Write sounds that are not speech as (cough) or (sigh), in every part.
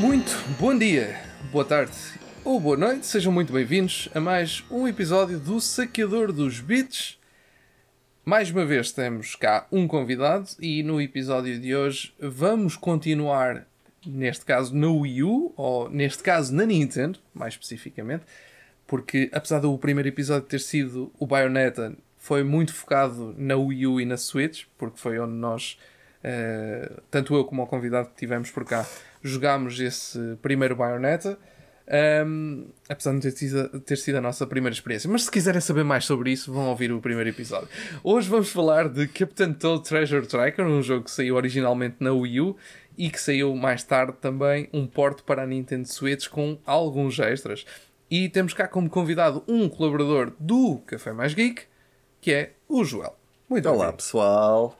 Muito bom dia, boa tarde ou boa noite, sejam muito bem-vindos a mais um episódio do Saqueador dos Beats. Mais uma vez temos cá um convidado e no episódio de hoje vamos continuar, neste caso na Wii U, ou neste caso na Nintendo, mais especificamente, porque apesar do primeiro episódio ter sido o Bayonetta, foi muito focado na Wii U e na Switch, porque foi onde nós, eh, tanto eu como o convidado que tivemos por cá, jogámos esse primeiro Bayonetta. Um, apesar de ter sido, ter sido a nossa primeira experiência. Mas se quiserem saber mais sobre isso, vão ouvir o primeiro episódio. Hoje vamos falar de Captain Toad Treasure Tracker, um jogo que saiu originalmente na Wii U e que saiu mais tarde também um porte para a Nintendo Switch com alguns extras. E temos cá como convidado um colaborador do Café Mais Geek, que é o Joel. Muito Olá bem. pessoal,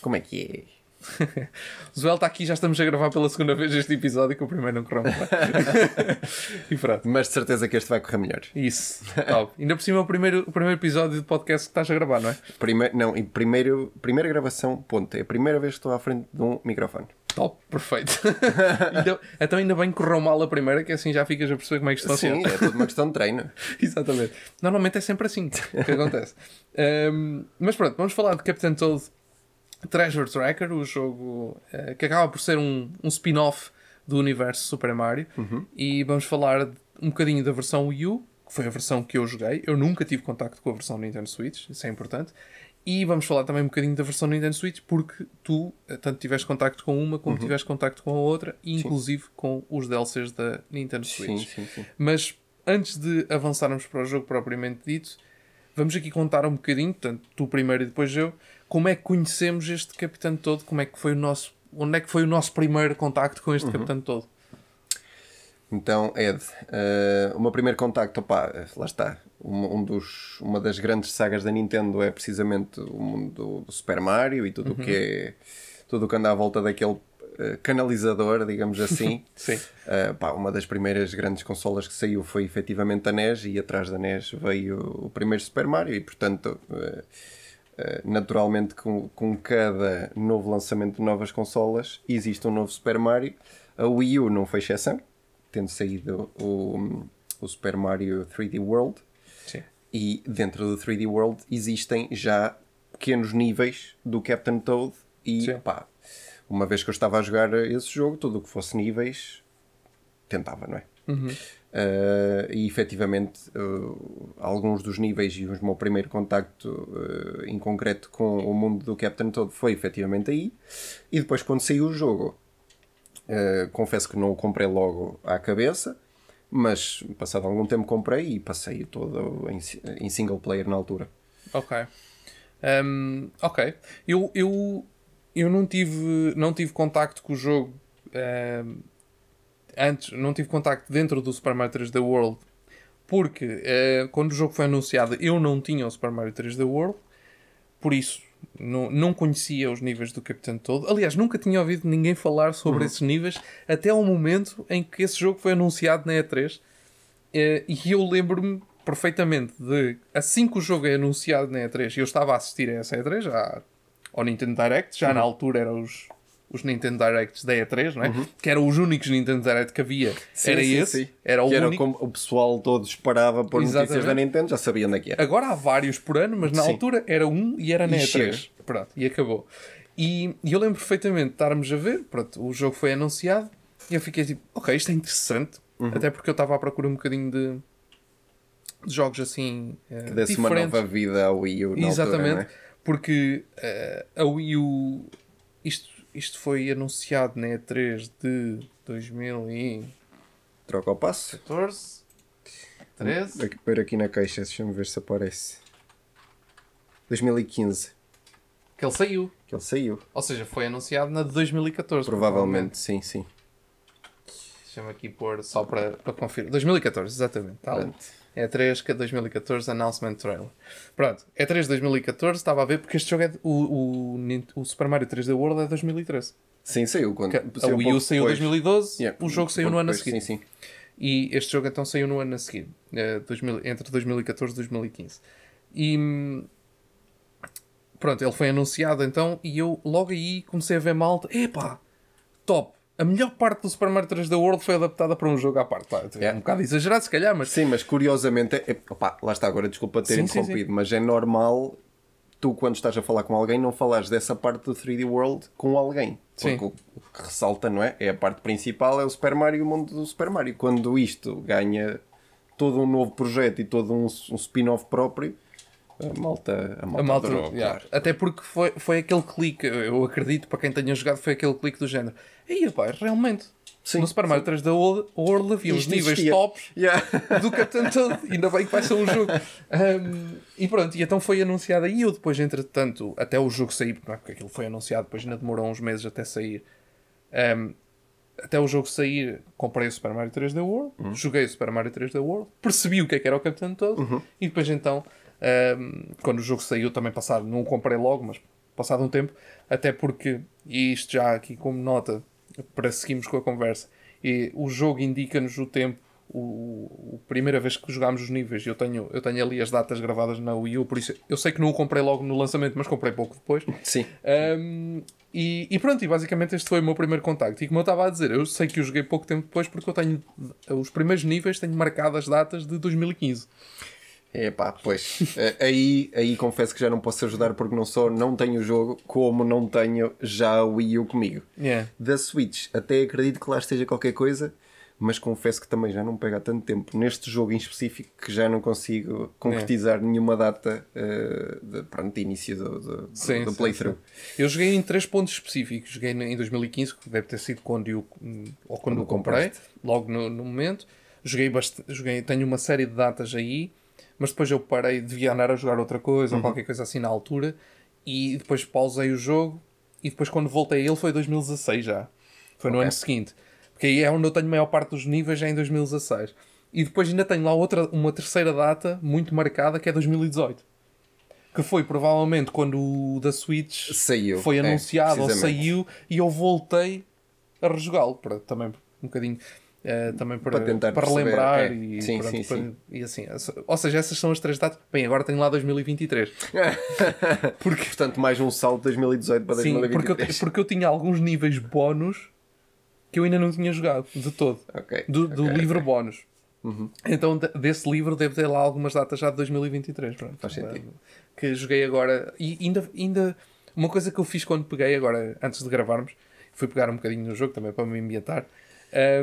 como é que é? (laughs) Joel está aqui, já estamos a gravar pela segunda vez este episódio, que o primeiro não correu (laughs) e pronto. Mas de certeza que este vai correr melhor. Isso, top. Ainda por cima é o primeiro, o primeiro episódio de podcast que estás a gravar, não é? Primeiro, não, e primeiro, primeira gravação, ponto. É a primeira vez que estou à frente de um microfone. Top, perfeito. (laughs) Ainda- então ainda bem que correu mal a primeira, que assim já ficas a perceber como é que estão Sim, é tudo uma questão de treino. Exatamente. Normalmente é sempre assim que acontece. Um, mas pronto, vamos falar de Captain Toad Treasure Tracker, o jogo eh, que acaba por ser um, um spin-off do universo Super Mario. E vamos falar um bocadinho da versão Wii U, que foi a versão que eu joguei. Eu nunca tive contacto com a versão Nintendo Switch, isso é importante. E vamos falar também um bocadinho da versão Nintendo Switch, porque tu eh, tanto tiveste contacto com uma como tiveste contacto com a outra, e inclusive com os DLCs da Nintendo Switch. Sim, sim, sim. Mas antes de avançarmos para o jogo propriamente dito, vamos aqui contar um bocadinho, portanto, tu primeiro e depois eu, como é que conhecemos este Capitão Todo, como é que foi o nosso, onde é que foi o nosso primeiro contacto com Uhum. este Capitão Todo? Então, Ed, eh, o meu primeiro contacto, opá, lá está. Um, um dos, uma das grandes sagas da Nintendo é precisamente o mundo do Super Mario e tudo o que é. Tudo o que anda à volta daquele eh, canalizador, digamos assim. (laughs) Sim. Uh, pá, uma das primeiras grandes consolas que saiu foi efetivamente a NES e atrás da NES veio o primeiro Super Mario e portanto uh, uh, naturalmente com, com cada novo lançamento de novas consolas existe um novo Super Mario a Wii U não foi exceção tendo saído o, o Super Mario 3D World Sim. e dentro do 3D World existem já pequenos níveis do Captain Toad e Sim. pá, uma vez que eu estava a jogar esse jogo, tudo o que fosse níveis tentava, não é? Uh, e efetivamente uh, alguns dos níveis e o meu primeiro contacto uh, em concreto com o mundo do Captain Toad foi efetivamente aí e depois quando saiu o jogo confesso que não o comprei logo à cabeça mas passado algum tempo comprei e passei todo em, em single player na altura Ok. Um, ok. Eu, eu, eu não tive não tive contacto com o jogo um, antes, não tive contacto dentro do Super Mario 3D World porque eh, quando o jogo foi anunciado eu não tinha o Super Mario 3D World por isso não, não conhecia os níveis do Capitão Todo. Aliás, nunca tinha ouvido ninguém falar sobre esses níveis até ao momento em que esse jogo foi anunciado na E3. Eh, e eu lembro-me perfeitamente de assim que o jogo é anunciado na E3, eu estava a assistir a essa E3 já ao Nintendo Direct, já na altura eram os, os Nintendo Directs da E3, não é? Que eram os únicos Nintendo Direct que havia. era esse, era o que era único. como o pessoal todo esperava por notícias Exatamente. da Nintendo já sabia onde é que era Agora há vários por ano, mas na Sim. altura era um e era na E E3. chega. Pronto, e acabou. E, e eu lembro perfeitamente de estarmos a ver, pronto, o jogo foi anunciado e eu fiquei tipo, ok, isto é interessante. Uhum. Até porque eu estava à procura um bocadinho de, de jogos assim eh, que desse uma diferentes. nova vida ao Wii U Exatamente, altura, não é? porque eh, a Wii U, isto, isto foi anunciado na E3 de 2014, troca o passo 13. Aqui, pôr aqui na caixa, deixa-me ver se aparece 2015 que ele saiu. que ele saiu Ou seja, foi anunciado na de 2014. provavelmente, sim, sim Deixa-me aqui pôr só para, para confirmar. 2014, exatamente. Tá. Pronto. É 3 que é 2014 Announcement Trailer. Pronto, é 3 de 2014, estava a ver, porque este jogo é. O, o, o Super Mario 3D World é 2013. sim, saiu quando Que A Wii U saiu em depois. 2012, Yeah, o jogo saiu no ano a seguir. sim, sim. E este jogo então saiu no ano a seguir, eh, 2000 entre 2014 e 2015. E pronto, ele foi anunciado então e eu logo aí comecei a ver malta, epá, top, a melhor parte do Super Mario 3D World foi adaptada para um jogo à parte. É um bocado exagerado, se calhar, mas. Sim, mas curiosamente, é, opa, lá está agora, desculpa ter Sim, sim, interrompido, mas é normal tu, quando estás a falar com alguém, não falares dessa parte do 3D World com alguém. Sim. Porque o, o que ressalta, não é? É a parte principal, é o Super Mario e o mundo do Super Mario. Quando isto ganha todo um novo projeto e todo um, um spin-off próprio, a malta, a malta, A malta, adorou, yeah. claro. Até porque foi, foi aquele clique, eu acredito, para quem tenha jogado, foi aquele clique do género. Aí, pá, realmente. Sim, no Super Mario 3D World, World havia Isto níveis tops Yeah. (laughs) do Capitão Toad. Ainda bem que vai ser um jogo. Um, e pronto, e então foi anunciado aí. Eu depois, entretanto, até o jogo sair, não é? porque aquilo foi anunciado, depois ainda demorou uns meses até sair. Um, até o jogo sair, comprei o Super Mario 3D World, Uhum. joguei o Super Mario 3D World, percebi o que é que era o Capitão Toad Uhum. e depois então, um, quando o jogo saiu, também passado, não o comprei logo, mas passado um tempo, até porque, e isto já aqui como nota, para seguirmos com a conversa, e o jogo indica-nos o tempo, o, a primeira vez que jogámos os níveis, eu tenho, eu tenho ali as datas gravadas na Wii U, por isso eu sei que não o comprei logo no lançamento, mas comprei pouco depois. Sim. Um, e, e pronto, e basicamente este foi o meu primeiro contacto. E como eu estava a dizer, eu sei que eu joguei pouco tempo depois porque eu tenho os primeiros níveis, tenho marcadas datas de 2015. É pá, pois. Eh, aí, aí confesso que já não posso ajudar porque não só não tenho o jogo, como não tenho já o Wii U comigo. Yeah. Da Switch, até acredito que lá esteja qualquer coisa, mas confesso que também já não pega há tanto tempo neste jogo em específico que já não consigo concretizar nenhuma data eh, de, pronto, de início do, do, Sim, do playthrough. Eu joguei em três pontos específicos. Joguei em 2015, que deve ter sido quando eu, ou quando Quando eu comprei, logo no, no momento. Joguei, bast... joguei tenho uma série de datas aí, mas depois eu parei, devia andar a jogar outra coisa Uhum. ou qualquer coisa assim na altura, e depois pausei o jogo. E depois, quando voltei a ele, foi 2016 já. Foi no Ok. ano seguinte. Porque aí é onde eu tenho a maior parte dos níveis, já em 2016. E depois ainda tenho lá outra, uma terceira data muito marcada, que é 2018. Que foi provavelmente quando o da Switch Saiu. foi é, anunciado ou precisamente. saiu e eu voltei a rejogá-lo para também um bocadinho eh, também para, Para para relembrar é. e, Sim, pronto, sim, para- sim. e assim ou seja essas são as três datas bem agora tenho lá 2023 (laughs) Porque, portanto, mais um salto de 2018 para sim porque 2023. eu, porque eu tinha alguns níveis bónus que eu ainda não tinha jogado de todo Ok, do, do ok, livro ok. Uhum. bónus então de- desse livro deve ter lá algumas datas já de 2023 pronto. Faz sentido. que joguei agora e ainda, ainda uma coisa que eu fiz quando peguei agora antes de gravarmos fui pegar um bocadinho no jogo também para me ambientar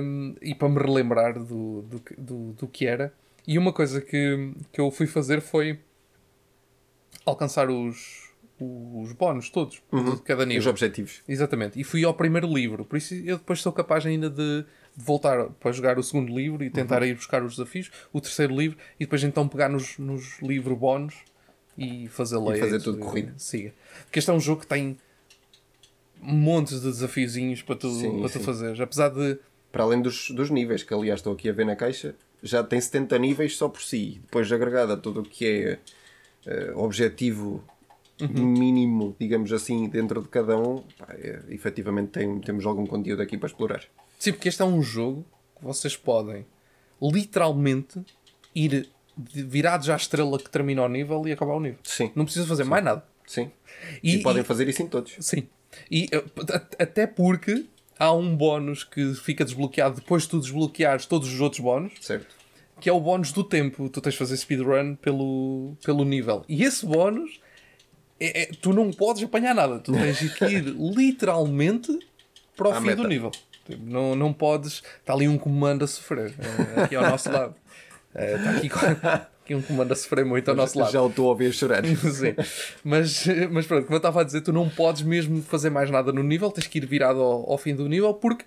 um, e para me relembrar do, do, que- do, do que era e uma coisa que, que eu fui fazer foi alcançar os, os bónus todos de cada nível Os objetivos. Exatamente. E fui ao primeiro livro. Por isso eu depois sou capaz ainda de voltar para jogar o segundo livro e tentar Uhum. ir buscar os desafios, o terceiro livro, e depois então pegar nos, nos livros bónus e fazer layout. fazer tudo corrido. Siga. Porque este é um jogo que tem montes de desafiozinhos para tu, Sim, para tu sim. fazeres. Apesar de. Para além dos, dos níveis, que aliás estou aqui a ver na caixa, já tem 70 níveis só por si. Depois agregado a tudo o que é eh, objetivo Uhum. mínimo, digamos assim, dentro de cada um, pá, é, efetivamente tem, temos algum conteúdo aqui para explorar. Sim, porque este é um jogo que vocês podem literalmente ir virados à estrela que termina o nível e acabar o nível. Sim. Não precisa fazer mais nada. Sim. E- E, podem e- fazer isso em todos. Sim. E uh, a- até porque há um bónus que fica desbloqueado depois de tu desbloqueares todos os outros bónus, Certo. que é o bónus do tempo. Tu tens de fazer speedrun pelo, pelo nível. E esse bónus, é, é- tu não podes apanhar nada. Tu tens que ir (laughs) literalmente para o À fim meta. do nível. Tipo, Não, não podes. Está ali um comando a sofrer. é, aqui ao nosso lado. (laughs) É, Está aqui, aqui um comando a sofrer muito ao nosso lado. Já o estou a ouvir chorar. (laughs) Sim. Mas, mas pronto, como eu estava a dizer, tu não podes mesmo fazer mais nada no nível, tens que ir virado ao, ao fim do nível porque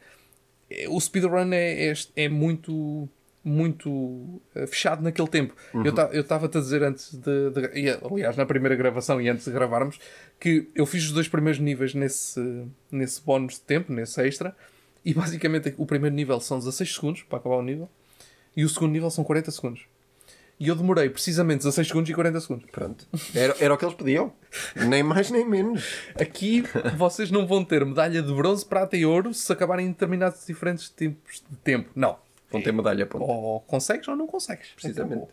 eh, o speedrun é, é, é muito muito eh, fechado naquele tempo. Eu ta- Eu estava-te a dizer antes de, de- e, Aliás, na primeira gravação e antes de gravarmos, que eu fiz os dois primeiros níveis nesse, nesse bónus de tempo, nesse extra, e basicamente o primeiro nível são 16 segundos para acabar o nível, e o segundo nível são 40 segundos. E eu demorei precisamente 16 segundos e 40 segundos. Pronto. Era, era o que eles pediam. Nem mais nem menos. Aqui vocês não vão ter medalha de bronze, prata e ouro se acabarem em determinados diferentes tipos de tempo. Não. Vão ter medalha a ponta. Ou consegues ou não consegues. Precisamente.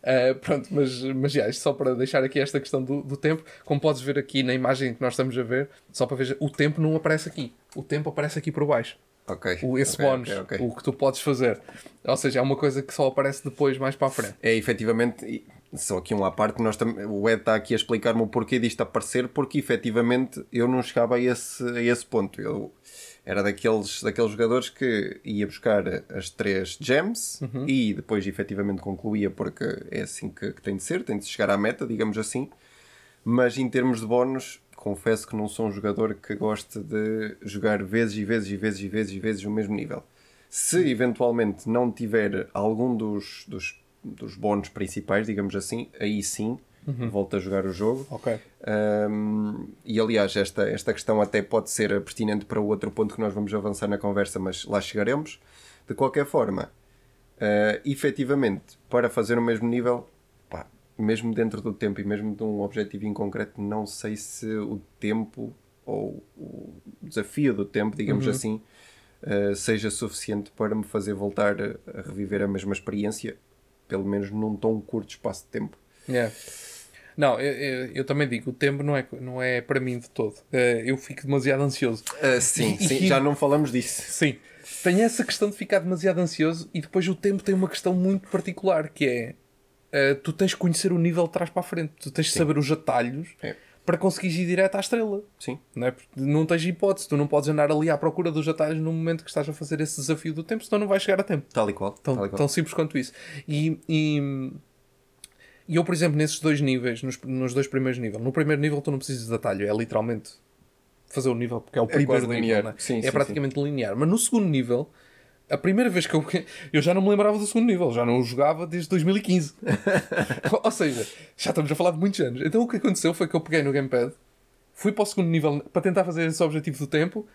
Uh, pronto, mas, mas já, isto só para deixar aqui esta questão do, do tempo, como podes ver aqui na imagem que nós estamos a ver, só para ver, o tempo não aparece aqui. O tempo aparece aqui por baixo. Ok. O, esse Ok, bónus, ok, ok. o que tu podes fazer. Ou seja, é uma coisa que só aparece depois, mais para a frente. É efetivamente, só aqui um à parte, nós tam- o Ed está aqui a explicar-me o porquê disto aparecer, porque efetivamente eu não chegava a esse, a esse ponto. Eu era daqueles, daqueles jogadores que ia buscar as três gems e depois efetivamente concluía, porque é assim que, que tem de ser, tem de chegar à meta, digamos assim. Mas em termos de bónus, confesso que não sou um jogador que goste de jogar vezes e vezes e vezes e vezes e vezes o mesmo nível. Se eventualmente não tiver algum dos, dos, dos bónus principais, digamos assim, aí sim volto a jogar o jogo. Ok. Um, e aliás, esta, esta questão até pode ser pertinente para o outro ponto que nós vamos avançar na conversa, mas lá chegaremos. De qualquer forma, uh, efetivamente, para fazer o mesmo nível, mesmo dentro do tempo e mesmo de um objetivo em concreto, não sei se o tempo ou o desafio do tempo, digamos assim, uh, seja suficiente para me fazer voltar a, reviver a mesma experiência, pelo menos num tão curto espaço de tempo. Yeah. Não, eu, eu, eu também digo, o tempo não é, não é para mim de todo. Eh, eu fico demasiado ansioso. Uh, sim, E- sim, e- já não falamos disso. Sim. Tem essa questão de ficar demasiado ansioso e depois o tempo tem uma questão muito particular que é eh, tu tens que conhecer o nível de trás para a frente, tu tens de saber os atalhos É. para conseguires ir direto à estrela. Sim. Não, é? Não tens hipótese, tu não podes andar ali à procura dos atalhos no momento que estás a fazer esse desafio do tempo, senão não vais chegar a tempo. Tal e qual. Tão, tal e qual. tão simples quanto isso. E, e, e eu, por exemplo, nesses dois níveis, nos, nos dois primeiros níveis, no primeiro nível tu não precisas de atalho, é literalmente fazer o nível, porque é o primeiro quase nível, linear. né? Sim, é sim, praticamente linear. Mas no segundo nível, a primeira vez que eu. (laughs) Eu já não me lembrava do segundo nível, já não o jogava desde 2015. (laughs) Ou seja, já estamos a falar de muitos anos. Então o que aconteceu foi que eu peguei no Gamepad, fui para o segundo nível para tentar fazer esse objetivo do tempo.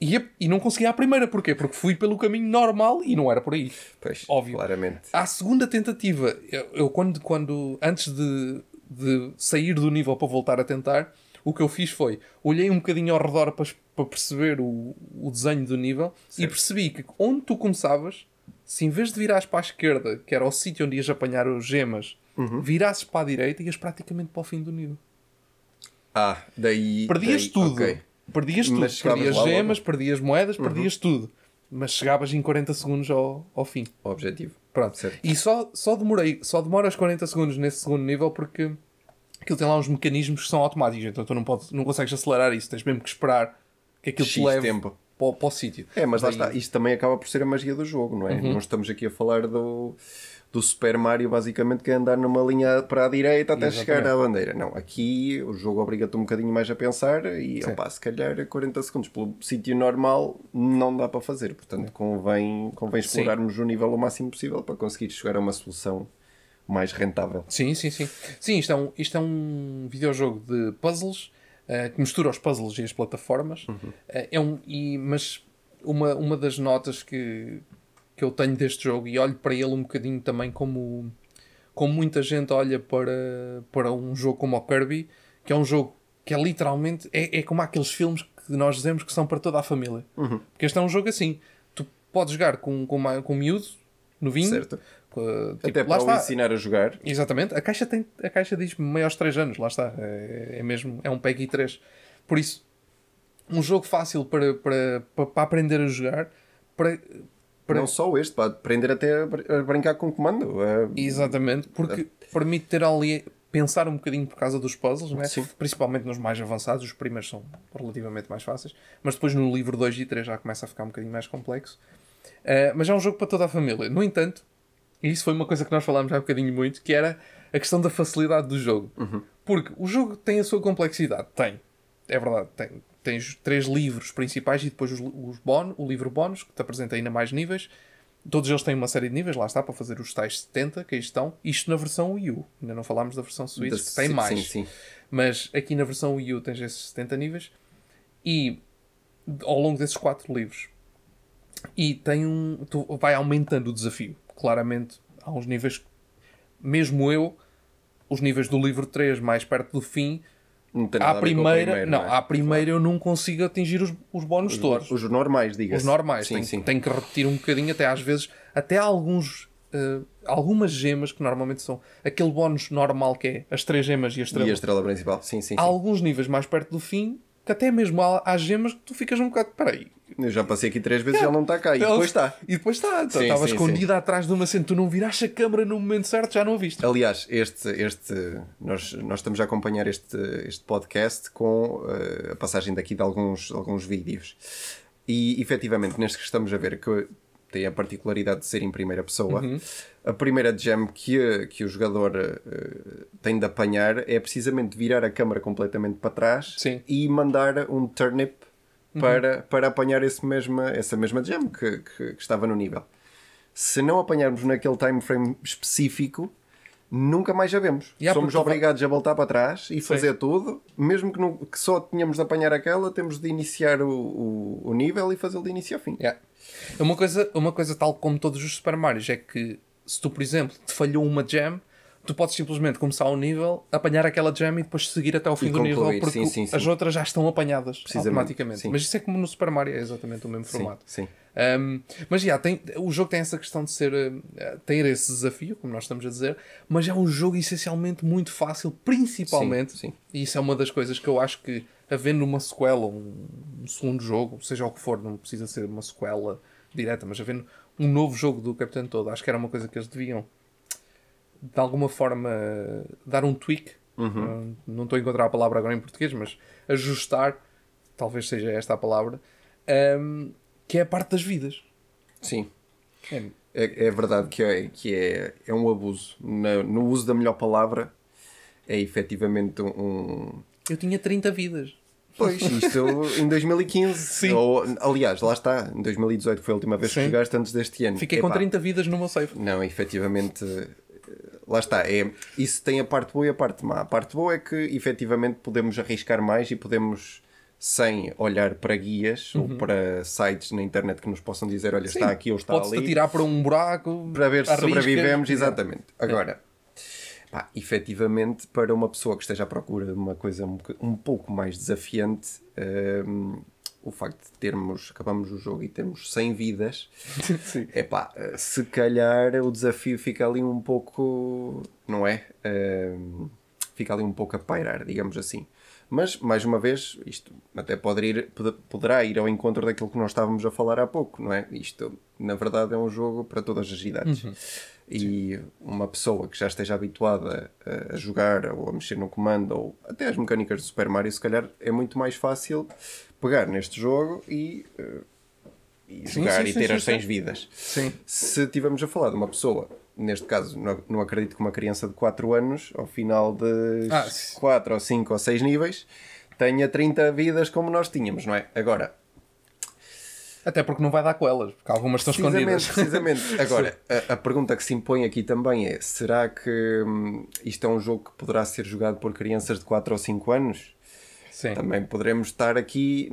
E, e não consegui à primeira, porquê? Porque fui pelo caminho normal e não era por aí. Pois, Óbvio. claramente. À segunda tentativa, eu, eu quando, quando antes de, de sair do nível para voltar a tentar, o que eu fiz foi olhei um bocadinho ao redor para, para perceber o, o desenho do nível e percebi que onde tu começavas, se em vez de virares para a esquerda, que era o sítio onde ias apanhar os gemas, Uhum. virasses para a direita, ias praticamente para o fim do nível. Ah, daí. Perdias daí- tudo. ok. Perdias tudo. Mas Perdias lá logo. Uhum. gemas, perdias moedas, perdias tudo. Mas chegavas em 40 segundos ao, ao fim. O objetivo. Pronto. Certo. E só, só demorei, só demora os 40 segundos nesse segundo nível porque aquilo tem lá uns mecanismos que são automáticos, então tu não, podes, não consegues acelerar isso, tens mesmo que esperar que aquilo te X leve tempo. para, o- para o sítio. É, mas lá está. Isto também acaba por ser a magia do jogo, não é? Uhum. Não estamos aqui a falar do, do Super Mario, basicamente, que é andar numa linha para a direita até Exatamente. chegar à bandeira. Não, aqui o jogo obriga-te um bocadinho mais a pensar e, opá, se calhar 40 segundos pelo sítio normal não dá para fazer. Portanto, convém, convém Sim. explorarmos o nível o máximo possível para conseguir chegar a uma solução mais rentável. Sim, sim, sim. Sim, isto é um, isto é um videojogo de puzzles eh, que mistura os puzzles e as plataformas. Eh, é um, e, mas uma, uma das notas que, que eu tenho deste jogo e olho para ele um bocadinho também como, como muita gente olha para, para um jogo como o Kirby, que é um jogo que é literalmente é, é como aqueles filmes que nós dizemos que são para toda a família. Porque este é um jogo assim. Tu podes jogar com, com, uma, com um miúdo, novinho, Certo. Tipo, Até para o ensinar a jogar. Exatamente. A caixa, tem, a caixa diz maiores 3 anos, lá está. É, é mesmo, é um PEGI 3. Por isso, um jogo fácil para, para, para, aprender a jogar. Para, para, Não só este, para aprender até a br- a brincar com o comando. É- Exatamente, porque permite ter ali pensar um bocadinho por causa dos puzzles, não é? Sim. principalmente nos mais avançados, os primeiros são relativamente mais fáceis, mas depois no livro 2 e 3 já começa a ficar um bocadinho mais complexo. Uh, mas é um jogo para toda a família. No entanto, isso foi uma coisa que nós falámos há um bocadinho muito, que era a questão da facilidade do jogo. Porque o jogo tem a sua complexidade, tem. É verdade, tem. Tens três livros principais e depois os, os bónus, o livro bónus, que te apresenta ainda mais níveis. Todos eles têm uma série de níveis, lá está, para fazer os tais 70 que aí estão. Isto na versão Wii U. Ainda não falámos da versão Switch, Da- que tem sim, mais. sim, sim. Mas aqui na versão Wii U tens esses 70 níveis. E ao longo desses quatro livros. E tem um. Tu vai aumentando o desafio. Claramente, há uns níveis. Mesmo eu, os níveis do livro 3, mais perto do fim, Não à a o primeira. primeiro, não, é? à primeira eu não consigo atingir os, os bónus todos. Os normais, diga-se. Os normais. Sim, tenho, sim. tenho que repetir um bocadinho, até às vezes, até alguns. eh, algumas gemas que normalmente são aquele bónus normal que é as três gemas e a estrela. E a estrela principal, sim, sim. Há sim. alguns níveis mais perto do fim que até mesmo há, há gemas que tu ficas um bocado. Peraí. Eu já passei aqui três vezes e ele não está cá. E depois está. E depois está. Estava sim, escondida atrás de uma cena. Tu não viraste a câmara no momento certo, já não a viste. Aliás, este, este, nós, nós estamos a acompanhar este, este podcast com eh, a passagem daqui de alguns, alguns vídeos. E efetivamente, neste que estamos a ver, que tem a particularidade de ser em primeira pessoa, Uhum. a primeira gem que, que o jogador eh, tem de apanhar é precisamente virar a câmara completamente para trás Sim. Uhum. e mandar um turnip para, para apanhar esse mesma, essa mesma gem que, que, que estava no nível. Se não apanharmos naquele time frame específico, nunca mais a vemos. Yeah, Somos obrigados a voltar para trás e fazer tudo, mesmo que, não- que só tenhamos de apanhar aquela, temos de iniciar o, o, o nível e fazê-lo de início ao fim. Yeah. Uma, coisa, uma coisa tal como todos os Super Marios é que se tu, por exemplo, te falhou uma gem, tu podes simplesmente começar o nível, apanhar aquela gem e depois seguir até ao fim E do nível concluir, porque sim, sim, sim. as outras já estão apanhadas automaticamente. sim. Mas isso é como no Super Mario, é exatamente o mesmo formato. sim. Um, mas já, tem, o jogo tem essa questão de ser uh, ter esse desafio, como nós estamos a dizer, mas é um jogo essencialmente muito fácil, principalmente, e isso é uma das coisas que eu acho que havendo uma sequela, um, um segundo jogo, seja o que for, não precisa ser uma sequela direta, mas havendo um novo jogo do Capitão Todo, acho que era uma coisa que eles deviam de alguma forma dar um tweak. Não- Não estou a encontrar a palavra agora em português, mas ajustar, talvez seja esta a palavra, um, que é a parte das vidas. Sim. É, É, é verdade que, é, que é, é um abuso. Na- no uso da melhor palavra, é efetivamente um. Eu tinha 30 vidas. Pois, (laughs) isto em 2015. Sim. Ou, aliás, lá está. Em 2018 foi a última vez que Sim. jogaste antes deste ano. Fiquei com Epá, 30 vidas no meu safe. Não, efetivamente. eh, Lá está. É, isso tem a parte boa e a parte má. A parte boa é que efetivamente podemos arriscar mais e podemos, sem olhar para guias ou para sites na internet que nos possam dizer: olha, está aqui ou está Podes-te ali. atirar para um buraco para ver se sobrevivemos, Yeah. exatamente. Agora, pá, efetivamente, para uma pessoa que esteja à procura de uma coisa um, um pouco mais desafiante, hum, o facto de termos, acabamos o jogo e temos 100 vidas, (laughs) é pá, se calhar o desafio fica ali um pouco, não é? Hum, fica ali um pouco a pairar, digamos assim. Mas, mais uma vez, isto até pode ir, pode- poderá ir ao encontro daquilo que nós estávamos a falar há pouco, não é? Isto, na verdade, é um jogo para todas as idades. E uma pessoa que já esteja habituada a, jogar ou a mexer no comando ou até as mecânicas de Super Mario, se calhar é muito mais fácil pegar neste jogo e, eh, e Sim, jogar sim, e sim, ter sim, as 100 sim. vidas. Sim. Se estivermos a falar de uma pessoa, neste caso, não, não acredito que uma criança de 4 anos, ao final de Ah, sim. 4 ou 5 ou 6 níveis, tenha 30 vidas como nós tínhamos, não é? Agora, Até porque não vai dar com elas, porque algumas estão precisamente, escondidas. precisamente. (laughs) Agora, a, a pergunta que se impõe aqui também é: será que hum, isto é um jogo que poderá ser jogado por crianças de 4 ou 5 anos? Sim. Também poderemos estar aqui,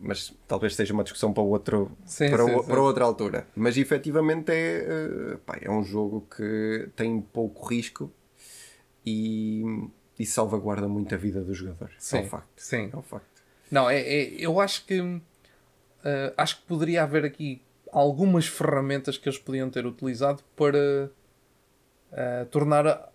mas talvez seja uma discussão para, outro, Sim, para, sim, o- para outra altura. Mas efetivamente é, eh, pá, é um jogo que tem pouco risco e, e salvaguarda muito a vida do jogador. é Sim, um facto. sim. É um facto. Não, é, é- eu acho que eh, acho que poderia haver aqui algumas ferramentas que eles podiam ter utilizado para eh, tornar a-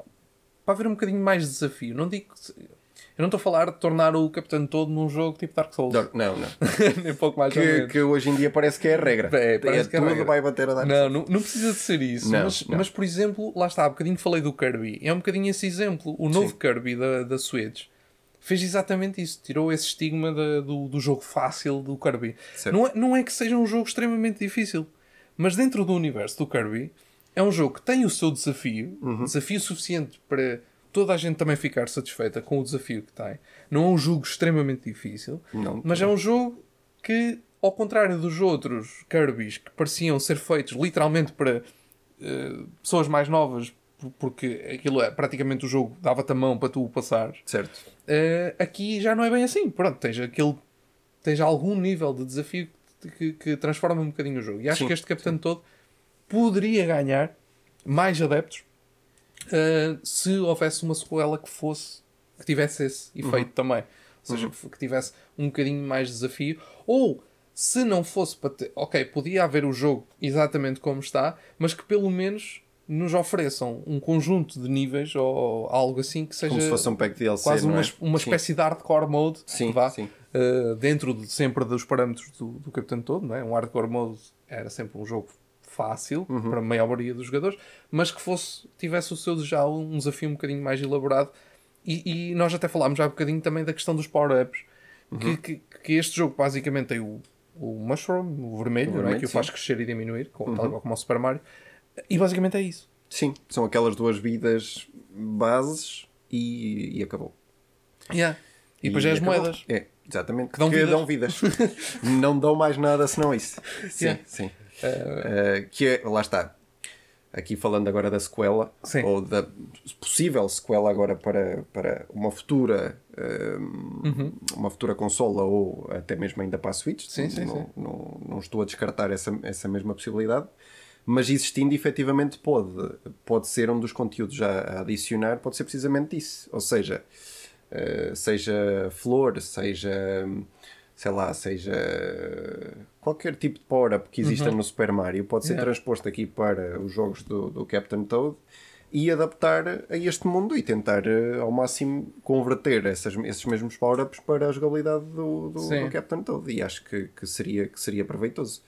para haver um bocadinho mais de desafio. Não digo que eu não estou a falar de tornar o Capitão todo num jogo tipo Dark Souls. Não, não. (laughs) Nem pouco mais que, que hoje em dia parece que é a regra. É, parece que é tudo regra. vai bater a dar. Não, não, não precisa de ser isso. Não, mas, não. mas, por exemplo, lá está, há bocadinho falei do Kirby. É um bocadinho esse exemplo. O novo Kirby da, da Switch fez exatamente isso. Tirou esse estigma da- do, do jogo fácil do Kirby. Certo. Não é, não é que seja um jogo extremamente difícil, mas dentro do universo do Kirby é um jogo que tem o seu desafio, Uhum. desafio suficiente para toda a gente também ficar satisfeita com o desafio que tem. Não é um jogo extremamente difícil, Não. mas é um jogo que, ao contrário dos outros Kirby's que pareciam ser feitos literalmente para eh, pessoas mais novas, por- porque aquilo é praticamente o jogo dava-te a mão para tu o passar, Certo. eh, aqui já não é bem assim. Pronto, tens aquele tens algum nível de desafio que, que- que transforma um bocadinho o jogo. E acho Sim, que este Capitão todo poderia ganhar mais adeptos eh, se houvesse uma sequela que fosse que tivesse esse efeito também. Ou seja, que, que tivesse um bocadinho mais de desafio. Ou se não fosse para ter. Ok, podia haver o jogo exatamente como está, mas que pelo menos nos ofereçam um conjunto de níveis ou algo assim que seja Como se fosse um pack DLC, quase uma, é? uma Sim. espécie de hardcore mode Sim, vá sim. uh, dentro de, sempre dos parâmetros do, do Capitão Todo, não é? Um hardcore mode era sempre um jogo fácil Uhum. para a maioria dos jogadores, mas que fosse tivesse o seu já um desafio um bocadinho mais elaborado. E, e nós até falámos já um bocadinho também da questão dos power-ups, Uhum. que, que, que este jogo basicamente tem o, o mushroom, o vermelho, O é? vermelho, que o. Uhum. faz crescer e diminuir, como, tal qual como o Super Mario. E basicamente é isso. Sim, são aquelas duas vidas bases e, e acabou. Yeah. E depois é as acabou. moedas. É, exatamente. Que dão vidas. dão vidas. (laughs) não dão mais nada senão isso. Sim, Yeah. sim. Uh, que é, lá está. Aqui falando agora da sequela, Sim. ou da possível sequela agora para, para uma futura um, uma futura consola ou até mesmo ainda para a Switch. Uhum. Sim, sim, não, sim. Não, não estou a descartar essa, essa mesma possibilidade. Mas existindo, efetivamente, pode, pode ser um dos conteúdos já a adicionar, pode ser precisamente isso. Ou seja, eh, seja flor, seja, sei lá, seja qualquer tipo de power-up que exista no Super Mario, pode ser Uhum. Yeah. transposto aqui para os jogos do, do Captain Toad e adaptar a este mundo e tentar eh, ao máximo converter essas, esses mesmos power-ups para a jogabilidade do, do, do Captain Toad. E acho que, que, seria, que seria proveitoso.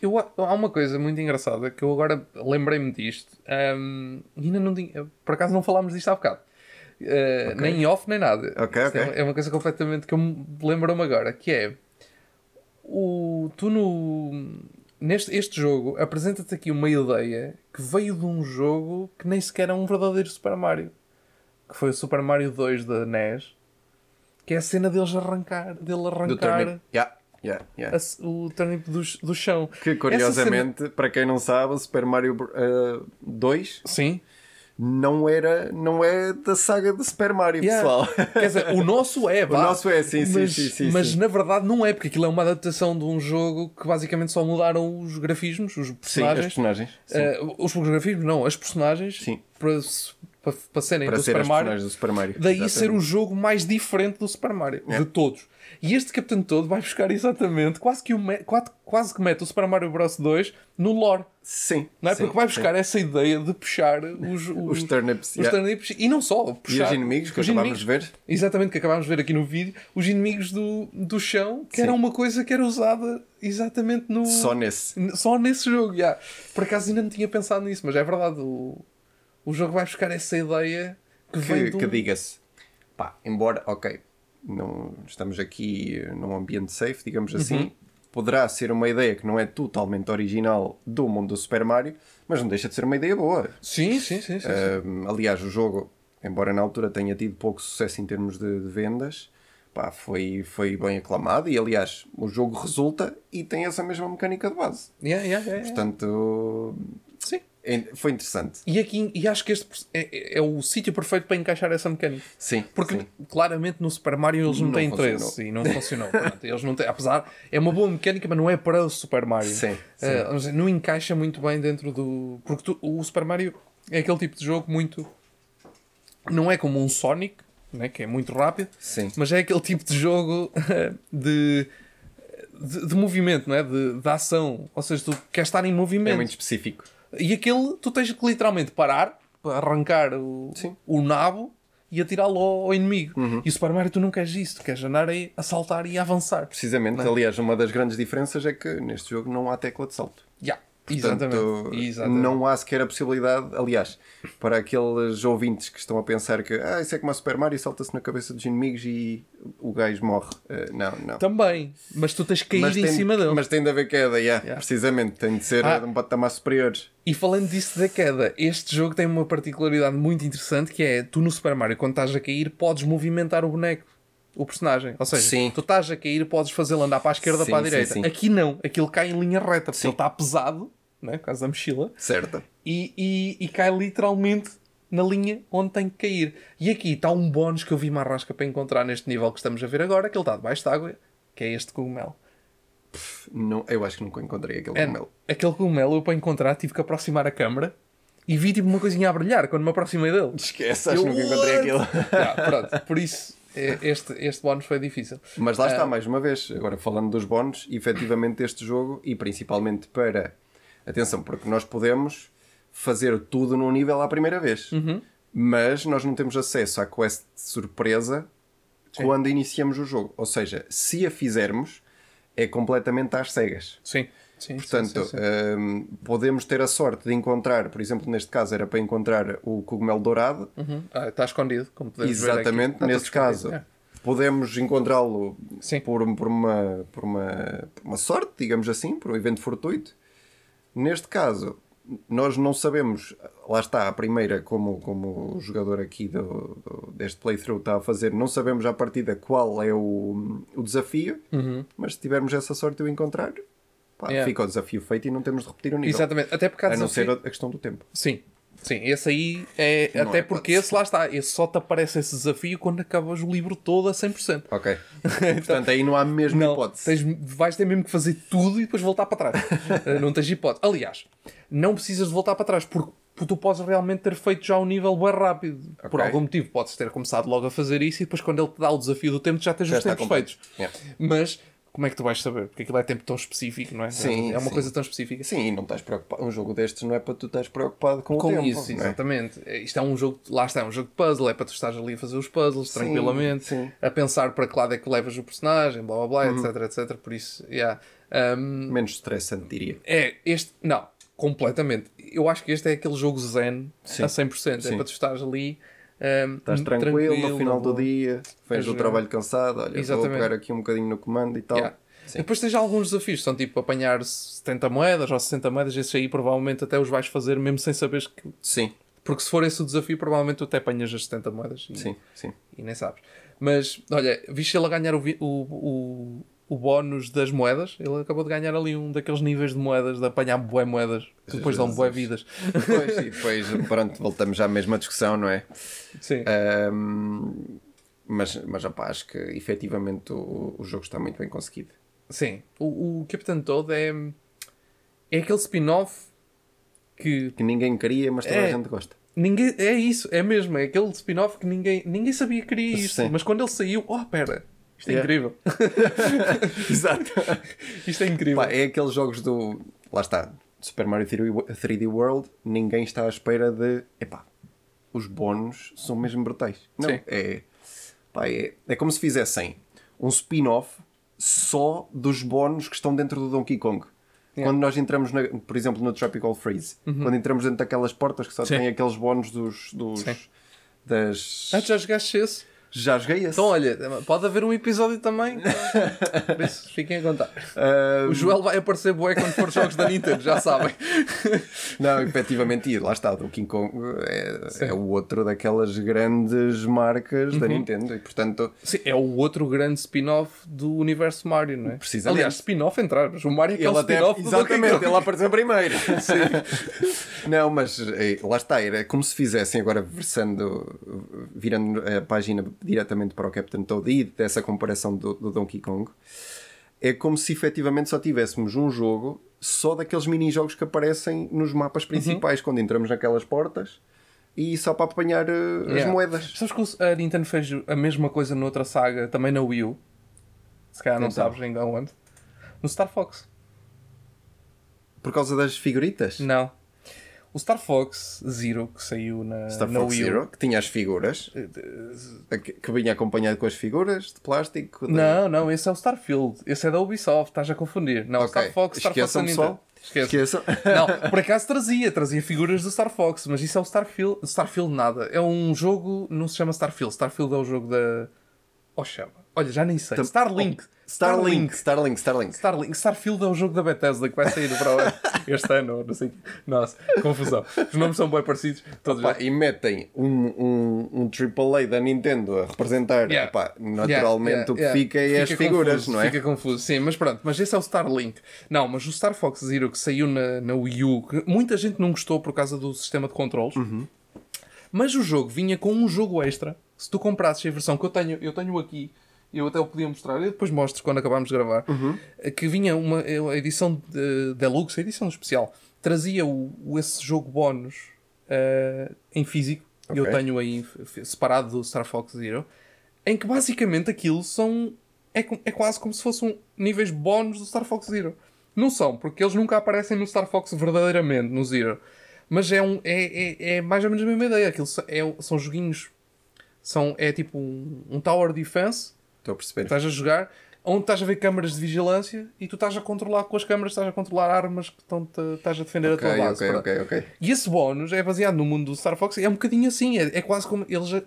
Eu, há uma coisa muito engraçada que eu agora lembrei-me disto. Um, ainda não tinha, por acaso não falámos disto há bocado. Uh, Nem em off, nem nada. Ok, Isto ok. É, é uma coisa completamente que eu me lembro-me agora, que é o, tu no neste este jogo apresenta-te aqui uma ideia que veio de um jogo que nem sequer é um verdadeiro Super Mario, que foi o Super Mario 2 da NES, que é a cena deles arrancar, dele arrancar. Yeah, yeah, yeah. a- o turnip do, do chão. Que curiosamente, para quem não sabe, o Super Mario uh, 2 cena- Sim. Não, era, não é da saga do Super Mario, Yeah. pessoal. (laughs) Quer dizer, o nosso é, vá. nosso é, sim, sim, mas, sim, sim, Mas sim. na verdade não é, porque aquilo é uma adaptação de um jogo que basicamente só mudaram os grafismos, os Sim, as personagens. personagens. Sim. Eh, os grafismos, não, as personagens Sim. para, para, para serem para do ser Super Mario. personagens do Super Mario. Daí Exatamente. ser o jogo mais diferente do Super Mario, É. de todos. E este Capitão Todo vai buscar exatamente, quase que, o me- quase, quase que mete o Super Mario Bros. 2 no lore. Sim. Não é? sim, Porque vai sim. buscar essa ideia de puxar os, (laughs) Os turnips, os yeah. turnips e não só, puxar inimigos que os acabámos de ver. Exatamente, que acabámos de ver aqui no vídeo, os inimigos do, do chão, que Sim. era uma coisa que era usada exatamente no. Só nesse. Só nesse jogo, yeah. Por acaso ainda não tinha pensado nisso, mas é verdade, o, o jogo vai buscar essa ideia que, Que, do. que diga-se, pá, embora, ok, não estamos aqui num ambiente safe, digamos Uhum. assim, poderá ser uma ideia que não é totalmente original do mundo do Super Mario, mas não deixa de ser uma ideia boa. Sim, sim, sim. sim, sim. Um, aliás, o jogo, embora na altura tenha tido pouco sucesso em termos de, de vendas, pá, foi, foi bem aclamado e, aliás, o jogo resulta e tem essa mesma mecânica de base. Yeah, yeah, yeah. Portanto, foi interessante. E, aqui, e acho que este é, é- é o sítio perfeito para encaixar essa mecânica. Sim, Porque sim. claramente no Super Mario eles não, Não têm funcionou. interesse e não funcionou. Pronto, eles não têm, apesar, é uma boa mecânica, mas não é para o Super Mario. Sim, sim. Eh, ou seja, não encaixa muito bem dentro do. Porque tu- o Super Mario é aquele tipo de jogo muito. Não é como um Sonic, né, que é muito rápido, Sim. mas é aquele tipo de jogo de. De, de movimento, não é? De, de ação. Ou seja, tu queres estar em movimento. É muito específico. E aquele, tu tens que literalmente parar para arrancar o, Sim. o nabo e atirá-lo ao, ao inimigo. Uhum. E o Super Mario tu não queres isso, tu queres andar aí a saltar e a avançar. Precisamente, aliás, uma das grandes diferenças é que neste jogo não há tecla de salto. Yeah, Portanto, exatamente. exatamente. não há sequer a possibilidade, aliás, para aqueles ouvintes que estão a pensar que ah, isso é como a Super Mario, salta-se na cabeça dos inimigos e o gajo morre. Eh, não, não. Também, mas tu tens que cair em tem, cima dele. mas tem de haver queda, yeah, Yeah. precisamente, tem de ser Ah. um patamar superior. E falando disso da queda, este jogo tem uma particularidade muito interessante que é tu no Super Mario, quando estás a cair, podes movimentar o boneco, o personagem. Ou seja, Sim. tu estás a cair, podes fazê-lo andar para a esquerda Sim, para a direita. sim. Aqui não, aquilo cai em linha reta, porque Sim. ele está pesado, né, por causa da mochila. Certo? e, e, e cai literalmente na linha onde tem que cair. E aqui está um bónus que eu vi uma rasca para encontrar neste nível que estamos a ver agora, que ele está debaixo de água, que é este cogumelo. Não, eu acho que nunca encontrei aquele É, cogumelo. aquele cogumelo eu para encontrar tive que aproximar a câmera e vi tipo uma coisinha a brilhar quando me aproximei dele. Esquece, acho que nunca encontrei aquilo. (laughs) Pronto, por isso é, este, este bónus foi difícil. Mas lá está, Ah. mais uma vez, agora falando dos bónus, efetivamente este jogo, e principalmente para. Atenção, porque nós podemos fazer tudo num nível à primeira vez. Uhum. Mas nós não temos acesso à quest de surpresa quando iniciamos o jogo. Ou seja, se a fizermos, é completamente às cegas. Sim. Sim, Portanto, sim, sim, sim. hum, podemos ter a sorte de encontrar, por exemplo, neste caso era para encontrar o cogumelo dourado. Uhum. Ah, está escondido, como podemos ver. Exatamente, tudo neste caso. é. Podemos encontrá-lo Sim. por, por, uma, por, uma, por uma sorte, digamos assim, por um evento fortuito. Neste caso, nós não sabemos, lá está a primeira, como, como o jogador aqui do, do- deste playthrough está a fazer, não sabemos à partida qual é o, o desafio, mas se tivermos essa sorte de o encontrar, pá, Uhum. Yeah. fica o desafio feito e não temos de repetir o nível. Exatamente, até porque há A não ser a questão do tempo. Sim, sim, esse aí é. Não até é porque esse lá está, esse só te aparece esse desafio quando acabas o livro todo a 100%. Ok. (laughs) Portanto, aí não há mesmo Não, hipótese. tens, vais ter mesmo que fazer tudo e depois voltar para trás. (laughs) Eh, não tens hipótese. Aliás, não precisas de voltar para trás porque, tu podes realmente ter feito já um nível bem rápido. Por Ok. algum motivo, podes ter começado logo a fazer isso e depois, quando ele te dá o desafio do tempo, já tens Já os tempos completo. feitos. Yeah. Mas como é que tu vais saber? Porque aquilo é tempo tão específico, não é? Sim, é uma sim. coisa tão específica. Sim, e não estás preocupado. Um jogo destes não é para tu estás preocupado com, com o tempo. isso, é? exatamente. Isto é um jogo, lá está, é um jogo de puzzle, é para tu estares ali a fazer os puzzles Sim, tranquilamente, sim. a pensar para que lado é que levas o personagem, blá blá blá, Uhum. etc, etc. Por isso, yeah. Um, Menos estressante, diria. é este, não, completamente. Eu acho que este é aquele jogo zen Sim. a 100%. É Sim. para tu estares ali. Um, Estás tranquilo, no final do dia, vens do trabalho cansado, olha, Exatamente. vou pegar aqui um bocadinho no comando e tal. Yeah. Sim. Depois tens alguns desafios, são tipo apanhar 70 moedas ou 60 moedas, esses aí provavelmente até os vais fazer mesmo sem saberes que. Sim, Porque se for esse o desafio, provavelmente tu até apanhas as 70 moedas. E... sim, sim. e nem sabes. Mas, olha, viste ele a ganhar o, o, o bónus das moedas? Ele acabou de ganhar ali um daqueles níveis de moedas, de apanhar bué moedas, que depois dão bué vidas. Depois, e depois, pronto, voltamos à mesma discussão, não é? Sim. Ahm, mas, mas opá, acho que efetivamente o, o jogo está muito bem conseguido. Sim. O, o Capitão Toad é, é aquele spin-off que Que ninguém queria, mas toda É. a gente gosta. ninguém... É isso, é mesmo. É aquele spin-off que ninguém, ninguém sabia que queria isto. Sim. Mas quando ele saiu, oh, pera, isto é Yeah. incrível. (laughs) Exato. isto é incrível. Pá, é aqueles jogos do. Lá está. Super Mario 3D World. Ninguém está à espera de. Epá, os bónus são mesmo brutais. Não, Sim. é, pá, é. É como se fizessem um spin-off só dos bónus que estão dentro do Donkey Kong. Yeah. Quando nós entramos, na- por exemplo, no Tropical Freeze, quando entramos dentro daquelas portas que só Uhum. Sim. têm aqueles bónus dos. dos Sim. das. Ah, já jogaste esse? Já joguei esse. Então, olha, pode haver um episódio também. Por isso, fiquem a contar. Ah, O Joel vai aparecer bué quando for jogos da Nintendo, já sabem. (laughs) Não, efetivamente, e lá está, o Donkey Kong é, é o outro daquelas grandes marcas Uhum. da Nintendo e portanto Sim, é o outro grande spin-off do universo Mario, não é? Precisamente. Aliás, spin-off entrar, mas o Mario é aquele ele até, spin-off exatamente, ele apareceu primeiro. (laughs) (laughs) Não, mas eh, lá está, era como se fizessem agora versando, virando a página diretamente para o Captain Toad e dessa comparação do, do Donkey Kong. É como se efetivamente só tivéssemos um jogo só daqueles mini-jogos que aparecem nos mapas Uhum. principais, quando entramos naquelas portas e só para apanhar as Yeah. moedas. Sabes que a Nintendo fez a mesma coisa noutra saga, também na Wii U? Se calhar não Então. sabes ainda onde. No Star Fox. Por causa das figuritas? Não. O Star Fox Zero, que saiu na, Star na Fox Wii U. Zero, que tinha as figuras, que, que vinha acompanhado com as figuras de plástico. Não, não, esse é o Starfield. Esse é da Ubisoft, estás a confundir. Não, Ok. Star Fox, Star Fox Esqueçam, da Nintendo. pessoal. Esquece. Esqueçam. (laughs) Não, (laughs) por acaso trazia, trazia figuras do Star Fox, mas isso é o Starfield. Starfield nada. É um jogo, não se chama Starfield. Starfield é o jogo da. Oh, chama. Olha, já nem sei. Starlink. Starlink, Starlink, Starlink. Starlink. Starfield é o jogo da Bethesda que vai sair para (laughs) este ano, não sei. Nossa, confusão. Os nomes são bem parecidos. Todos Pá, e metem um, um, um AAA da Nintendo a representar. Yeah. Pá, naturalmente Yeah, yeah, o que fica é as figuras, confuso, não é? Fica confuso, sim, mas pronto, mas esse é o Starlink. Não, mas o Star Fox Zero que saiu na, na Wii U, que muita gente não gostou por causa do sistema de controles, Uhum. mas o jogo vinha com um jogo extra. Se tu comprasses a versão que eu tenho, eu tenho aqui, eu até o podia mostrar, eu depois mostro quando acabarmos de gravar, Uhum. que vinha uma a edição de, Deluxe, a edição especial, trazia o, o- esse jogo bónus eh, em físico. Eu Ok. tenho aí separado do Star Fox Zero, em que basicamente aquilo são. É, é quase como se fossem níveis bónus do Star Fox Zero. Não são, porque eles nunca aparecem no Star Fox verdadeiramente, no Zero. Mas é, um, é, é, é mais ou menos a mesma ideia. Aquilo são- é, são joguinhos. São, é tipo um, um Tower Defense. Estou a perceber. Estás a jogar. Onde estás a ver câmaras de vigilância e tu estás a controlar com as câmaras, estás a controlar armas que estão estás a defender Ok, a tua base. ok, Pronto. ok, ok. E esse bónus é baseado no mundo do Star Fox. É um bocadinho assim. É, é quase como eles. já- um é, é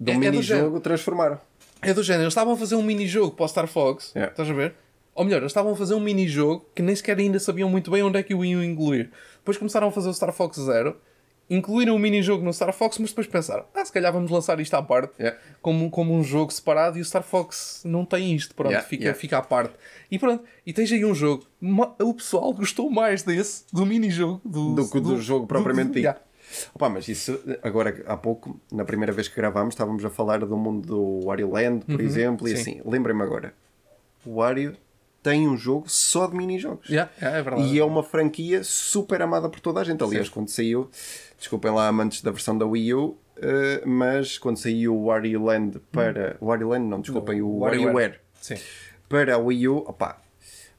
do género. mini-jogo transformaram. É do género. Eles estavam a fazer um mini-jogo para o Star Fox. Yeah. Estás a ver? Ou melhor, eles estavam a fazer um mini-jogo que nem sequer ainda sabiam muito bem onde é que o iam incluir. Depois começaram a fazer o Star Fox Zero. Incluíram o mini-jogo no Star Fox, mas depois pensaram, ah, se calhar vamos lançar isto à parte, Yeah. como, como um jogo separado, e o Star Fox não tem isto, pronto, Yeah, fica, yeah. fica à parte. E pronto, e tens aí um jogo, o pessoal gostou mais desse, do mini-jogo, do, Do que do jogo propriamente dito. Yeah. Opa, mas isso, agora há pouco, na primeira vez que gravámos, estávamos a falar do mundo do Wario Land, por exemplo, e Uhum. sim. assim, lembrem-me agora, o Wario tem um jogo só de mini-jogos. Yeah, yeah, é verdade. E é uma franquia super amada por toda a gente. Aliás, quando saiu, desculpem lá, amantes da versão da Wii U, eh, mas quando saiu o Wario Land para. O Wario Land, não, desculpem, o WarioWare. Sim. para a Wii U, opá,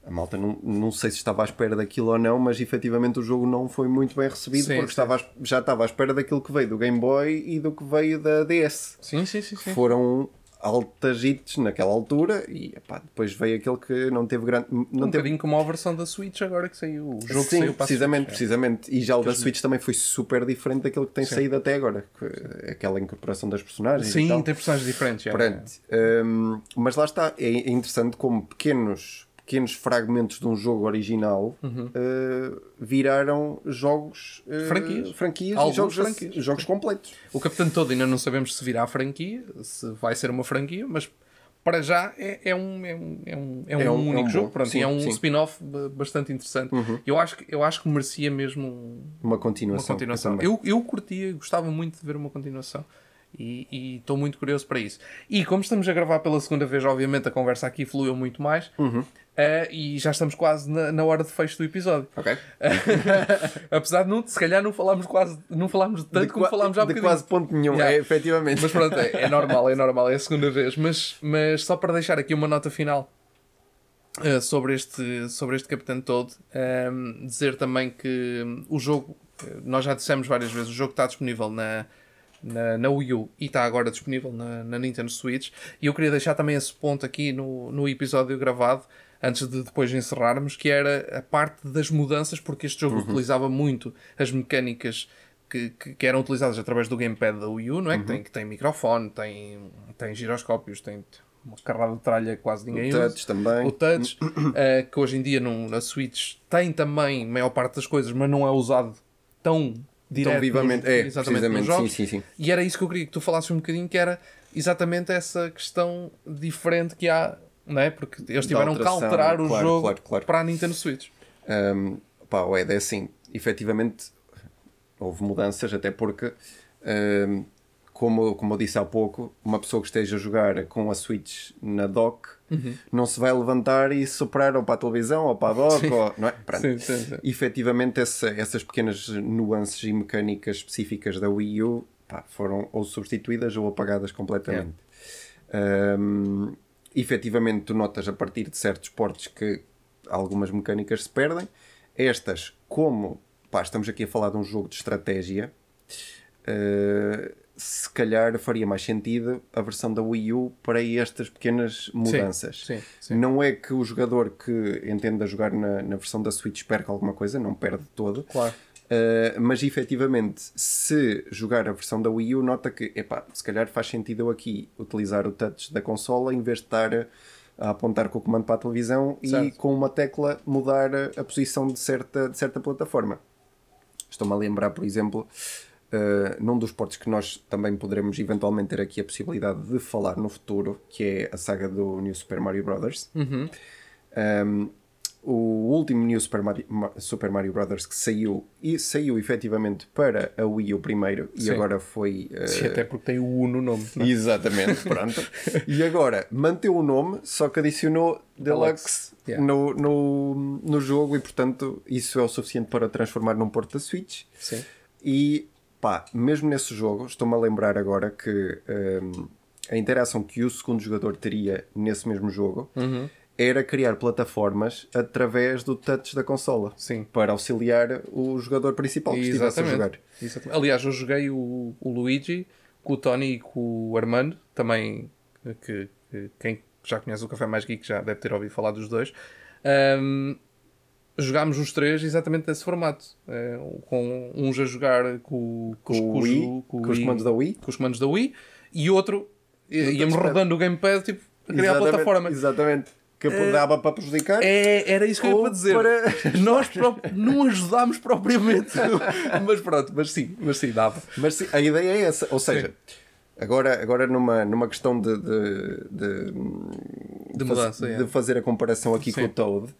a malta não, não sei se estava à espera daquilo ou não, mas efetivamente o jogo não foi muito bem recebido Sim, porque sim. Estava, já estava à espera daquilo que veio do Game Boy e do que veio da DS. Sim, sim, sim. sim. Foram altas hits naquela altura e epá, depois veio aquele que não teve grande. Não um teve bocadinho como a versão da Switch agora que saiu. O jogo Sim, saiu precisamente, é. precisamente. E já o da Switch também foi super diferente daquilo que tem saído até agora. que- Aquela incorporação das personagens. Sim, tem personagens diferentes. é. Pronto. Hum, mas lá está, é é interessante como pequenos, pequenos fragmentos de um jogo original uh, viraram jogos uh, Uhum. Franquias. franquias e Alguns jogos, franquias. jogos completos. O Capitão Todo ainda não sabemos se virá a franquia, se vai ser uma franquia, mas para já é, é um, é um, é um, é um É um- é único um jogo. Pronto, Sim, é um. Uhum. spin-off ba- bastante interessante. Eu, acho que, eu acho que merecia mesmo um- Uma uma continuação. continuação. também. Eu, eu curtia, gostava muito de ver uma continuação. E estou muito curioso para isso. E como estamos a gravar pela segunda vez, obviamente a conversa aqui fluiu muito mais. Uhum. Eh, e já estamos quase na, na hora de fecho do episódio. Ok? (laughs) Apesar de não, se calhar não falámos quase, não falámos tanto de como falámos já há de bocadinho. quase ponto nenhum, Yeah. é, efetivamente. Mas pronto, é, é normal, é normal, é a segunda vez. Mas, mas só para deixar aqui uma nota final eh, sobre, este, sobre este Capitão Toad, ehm, dizer também que o jogo, eh, nós já dissemos várias vezes, o jogo está disponível na, na, na Wii U e está agora disponível na, na Nintendo Switch. E eu queria deixar também esse ponto aqui no, no episódio gravado, antes de depois encerrarmos, que era a parte das mudanças, porque este jogo utilizava muito as mecânicas que, que, que eram utilizadas através do gamepad da Wii U, não é? Que, tem, que tem microfone, tem, tem giroscópios, tem uma carrada de tralha que quase ninguém O usa. touch também. O touch, (clears throat) eh, que hoje em dia no, na Switch tem também a maior parte das coisas, mas não é usado tão direto Tão vivamente. nos- É, exatamente nos jogos. Sim, sim, sim. E era isso que eu queria que tu falasses um bocadinho, que era exatamente essa questão diferente que há, não é? Porque eles tiveram que alterar o claro, jogo claro, claro. para a Nintendo Switch. Um, pá, o Ed é assim, efetivamente houve mudanças, até porque, um, como, como eu disse há pouco, uma pessoa que esteja a jogar com a Switch na dock Uhum. não se vai levantar e soprar ou para a televisão ou para a Sim. ou, não é? Pronto. Sim, sim, sim. Efetivamente, essa- essas pequenas nuances e mecânicas específicas da Wii U pá, foram ou substituídas ou apagadas completamente. Um, efetivamente, tu notas a partir de certos portos que algumas mecânicas se perdem. Estas, como pá, estamos aqui a falar de um jogo de estratégia, uh, se calhar faria mais sentido a versão da Wii U para estas pequenas mudanças. sim, sim. Não é que o jogador que entenda jogar na, na versão da Switch perca alguma coisa, não perde todo. Claro. Uh, mas efetivamente, se jogar a versão da Wii U, nota que epá, se calhar faz sentido eu aqui utilizar o touch da consola em vez de estar a, a apontar com o comando para a televisão e Certo. com uma tecla mudar a, a posição de certa, de certa plataforma. Estou-me a lembrar, por exemplo, uh, num dos portos que nós também poderemos eventualmente ter aqui a possibilidade de falar no futuro, que é a saga do New Super Mario Bros. Uhum. Um, o último New Super Mario, Ma- Super Mario Bros. que saiu e saiu efetivamente para a Wii U primeiro e Sim. agora foi. uh, Sim, até porque tem o U no nome. não é? Exatamente, pronto. (laughs) e agora manteve o nome, só que adicionou Deluxe Yeah. no, no, no jogo e portanto isso é o suficiente para transformar num porto da Switch. Sim. E pá, mesmo nesse jogo, estou-me a lembrar agora que hum, a interação que o segundo jogador teria nesse mesmo jogo era criar plataformas através do touch da consola. Sim. Para auxiliar o jogador principal que estivesse a jogar. Exatamente. Aliás, eu joguei o, o Luigi com o Tony e com o Armando, também que, que quem já conhece o Café Mais Geek já deve ter ouvido falar dos dois. Um, jogámos os três exatamente desse formato. É, com uns a jogar com, com, com, os, Wii, com, com os comandos da Wii. Com os comandos da Wii e outro íamos rodando o gamepad tipo, a criar exatamente, a plataforma. Exatamente. Que dava para prejudicar. É, era isso que eu ia para dizer. Para... (laughs) Nós não ajudámos propriamente. (laughs) mas pronto, mas sim, mas sim, dava. Mas sim, a ideia é essa. Ou seja, sim. agora, agora numa, numa questão de, de, de, de, mudança, de fazer a comparação aqui sim. com o Toad.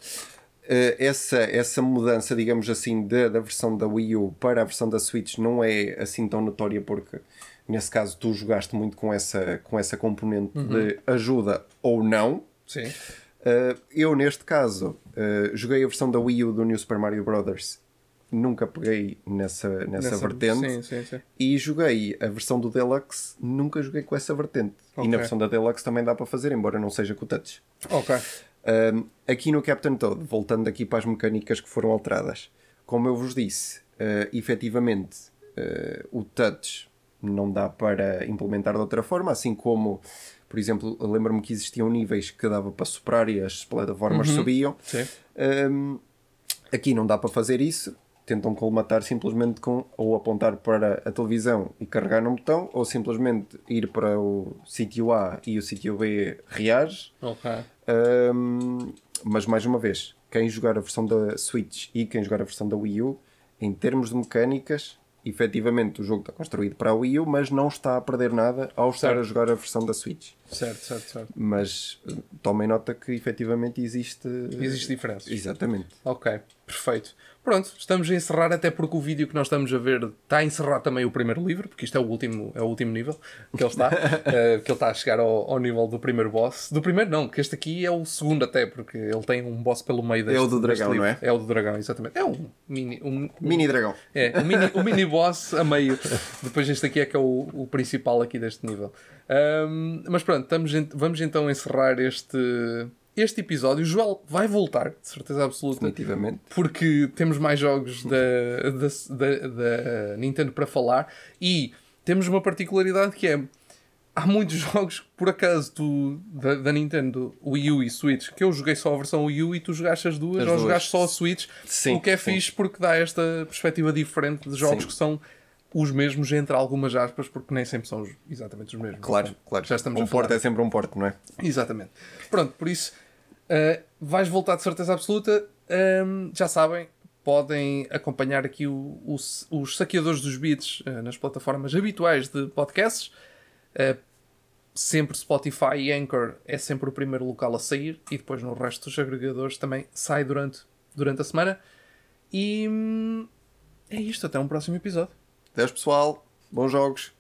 Uh, essa, essa mudança, digamos assim, de, da versão da Wii U para a versão da Switch não é assim tão notória porque nesse caso tu jogaste muito com essa, com essa componente uhum. de ajuda ou não. Sim. Uh, eu, neste caso, uh, joguei a versão da Wii U do New Super Mario Bros. Nunca peguei nessa, nessa, nessa vertente. Sim, sim, sim. E joguei a versão do Deluxe, nunca joguei com essa vertente. Okay. E na versão da Deluxe também dá para fazer, embora não seja com o touch. Ok. Uh, aqui no Captain Toad, voltando aqui para as mecânicas que foram alteradas, como eu vos disse, uh, efetivamente o touch não dá para implementar de outra forma, assim como por exemplo, lembro-me que existiam níveis que dava para superar e as plataformas uhum. subiam. Um, aqui não dá para fazer isso. Tentam colmatar simplesmente com ou apontar para a televisão e carregar no botão, ou simplesmente ir para o sítio A e o sítio B reage. Okay. Um, mas mais uma vez, quem jogar a versão da Switch e quem jogar a versão da Wii U, em termos de mecânicas, efetivamente o jogo está construído para a Wii U, mas não está a perder nada ao estar certo. a jogar a versão da Switch. Certo, certo, certo. Mas eh, tomem nota que efetivamente existe. Existe diferença. Exatamente. Ok, perfeito. Pronto, estamos a encerrar, até porque o vídeo que nós estamos a ver está a encerrar também o primeiro livro, porque isto é o último, é o último nível que ele está, uh, (laughs) que ele está a chegar ao, ao, nível do primeiro boss. Do primeiro não, que este aqui é o segundo até, porque ele tem um boss pelo meio deste É o do dragão, não é? É o do dragão, exatamente. É um mini... Um, (laughs) mini dragão. É, um mini, um mini boss a meio. Depois este aqui é que é o, o principal aqui deste nível. Um, mas pronto, estamos, vamos então encerrar este este episódio, o Joel vai voltar, de certeza absoluta. Definitivamente. Porque temos mais jogos da, da, da, da, Nintendo para falar e temos uma particularidade que é. Há muitos (laughs) jogos, por acaso, do, da, da Nintendo, Wii U e Switch, que eu joguei só a versão Wii U e tu jogaste as duas, as ou duas. jogaste só a Switch, sim, o que é sim. fixe porque dá esta perspectiva diferente de jogos sim. que são os mesmos entre algumas aspas, porque nem sempre são exatamente os mesmos. Claro, então, claro. Já estamos um porto é sempre um porto, não é? Exatamente. Pronto, por isso Uh, vais voltar de certeza absoluta. Um, já sabem, podem acompanhar aqui o, o, os saqueadores dos beats uh, nas plataformas habituais de podcasts. Uh, sempre Spotify e Anchor é sempre o primeiro local a sair e depois no resto dos agregadores também sai durante, durante a semana. E hum, é isto, até um próximo episódio. Adeus pessoal, bons jogos.